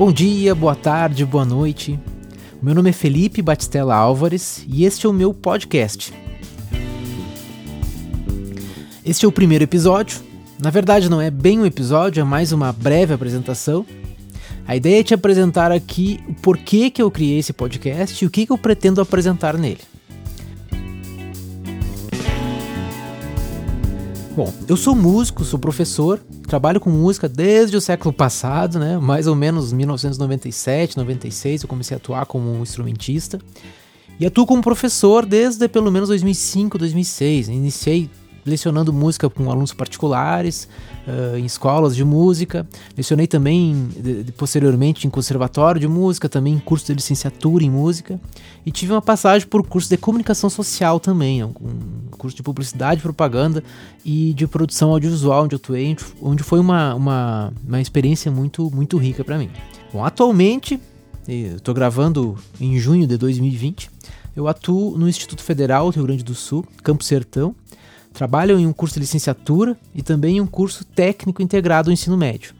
Bom dia, boa tarde, boa noite. Meu nome é Felipe Batistella Álvares e este é o meu podcast. Este é o primeiro episódio. Na verdade, não é bem um episódio, é mais uma breve apresentação. A ideia é te apresentar aqui o porquê que eu criei esse podcast e o que, que eu pretendo apresentar nele. Bom, eu sou músico, sou professor, trabalho com música desde o século passado, né? Mais ou menos 1997, 96 eu comecei a atuar como um instrumentista. E atuo como professor desde pelo menos 2005, 2006. Iniciei lecionando música com alunos particulares, uh, em escolas de música. Lecionei também, de, de, posteriormente, em conservatório de música, também em curso de licenciatura em música. E tive uma passagem por curso de comunicação social também, um curso de publicidade, propaganda e de produção audiovisual, onde eu atuei, onde foi uma, uma, uma experiência muito, muito rica para mim. Bom, atualmente, estou gravando em junho de 2020, eu atuo no Instituto Federal do Rio Grande do Sul, Campo Sertão, Trabalho em um curso de licenciatura e também em um curso técnico integrado ao ensino médio.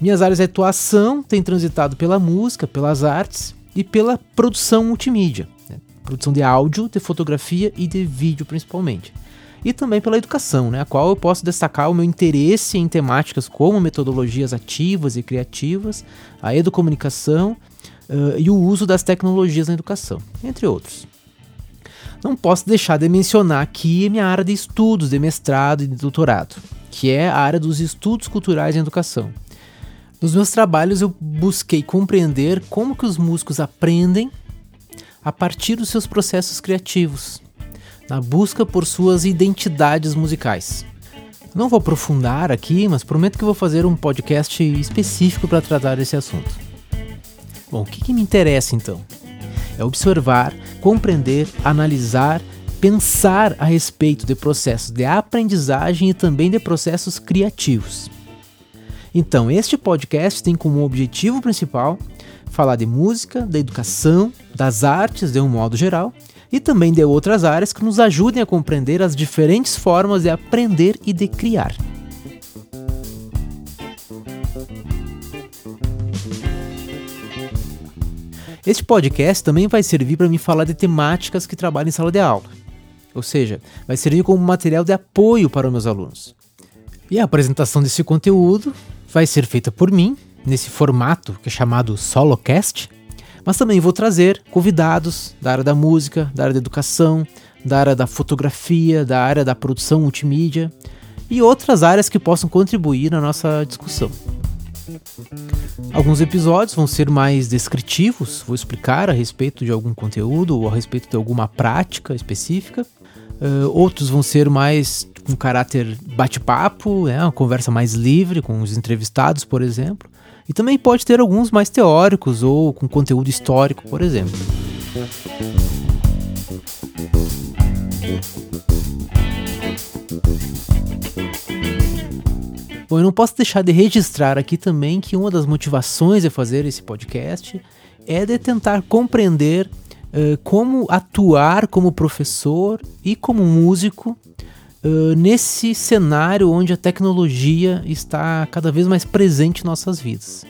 Minhas áreas de atuação têm transitado pela música, pelas artes e pela produção multimídia, né? produção de áudio, de fotografia e de vídeo principalmente. E também pela educação, né? a qual eu posso destacar o meu interesse em temáticas como metodologias ativas e criativas, a educomunicação uh, e o uso das tecnologias na educação, entre outros. Não posso deixar de mencionar aqui minha área de estudos, de mestrado e de doutorado, que é a área dos estudos culturais em educação. Nos meus trabalhos eu busquei compreender como que os músicos aprendem a partir dos seus processos criativos, na busca por suas identidades musicais. Não vou aprofundar aqui, mas prometo que vou fazer um podcast específico para tratar desse assunto. Bom, o que, que me interessa então? É observar, compreender, analisar, pensar a respeito de processos de aprendizagem e também de processos criativos. Então, este podcast tem como objetivo principal falar de música, da educação, das artes de um modo geral e também de outras áreas que nos ajudem a compreender as diferentes formas de aprender e de criar. Este podcast também vai servir para me falar de temáticas que trabalho em sala de aula. Ou seja, vai servir como material de apoio para meus alunos. E a apresentação desse conteúdo vai ser feita por mim, nesse formato que é chamado Solocast, mas também vou trazer convidados da área da música, da área da educação, da área da fotografia, da área da produção multimídia e outras áreas que possam contribuir na nossa discussão. Alguns episódios vão ser mais descritivos, vou explicar a respeito de algum conteúdo ou a respeito de alguma prática específica. Uh, outros vão ser mais com caráter bate-papo, né, uma conversa mais livre com os entrevistados, por exemplo. E também pode ter alguns mais teóricos ou com conteúdo histórico, por exemplo. Bom, eu não posso deixar de registrar aqui também que uma das motivações de fazer esse podcast é de tentar compreender uh, como atuar como professor e como músico uh, nesse cenário onde a tecnologia está cada vez mais presente em nossas vidas.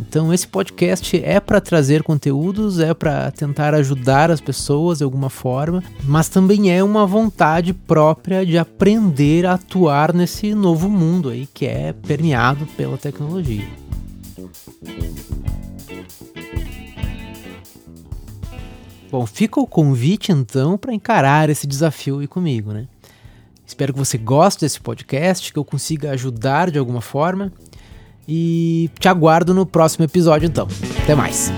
Então esse podcast é para trazer conteúdos, é para tentar ajudar as pessoas de alguma forma, mas também é uma vontade própria de aprender a atuar nesse novo mundo aí que é permeado pela tecnologia. Bom, fica o convite então para encarar esse desafio aí comigo, né? Espero que você goste desse podcast, que eu consiga ajudar de alguma forma. E te aguardo no próximo episódio então. Até mais.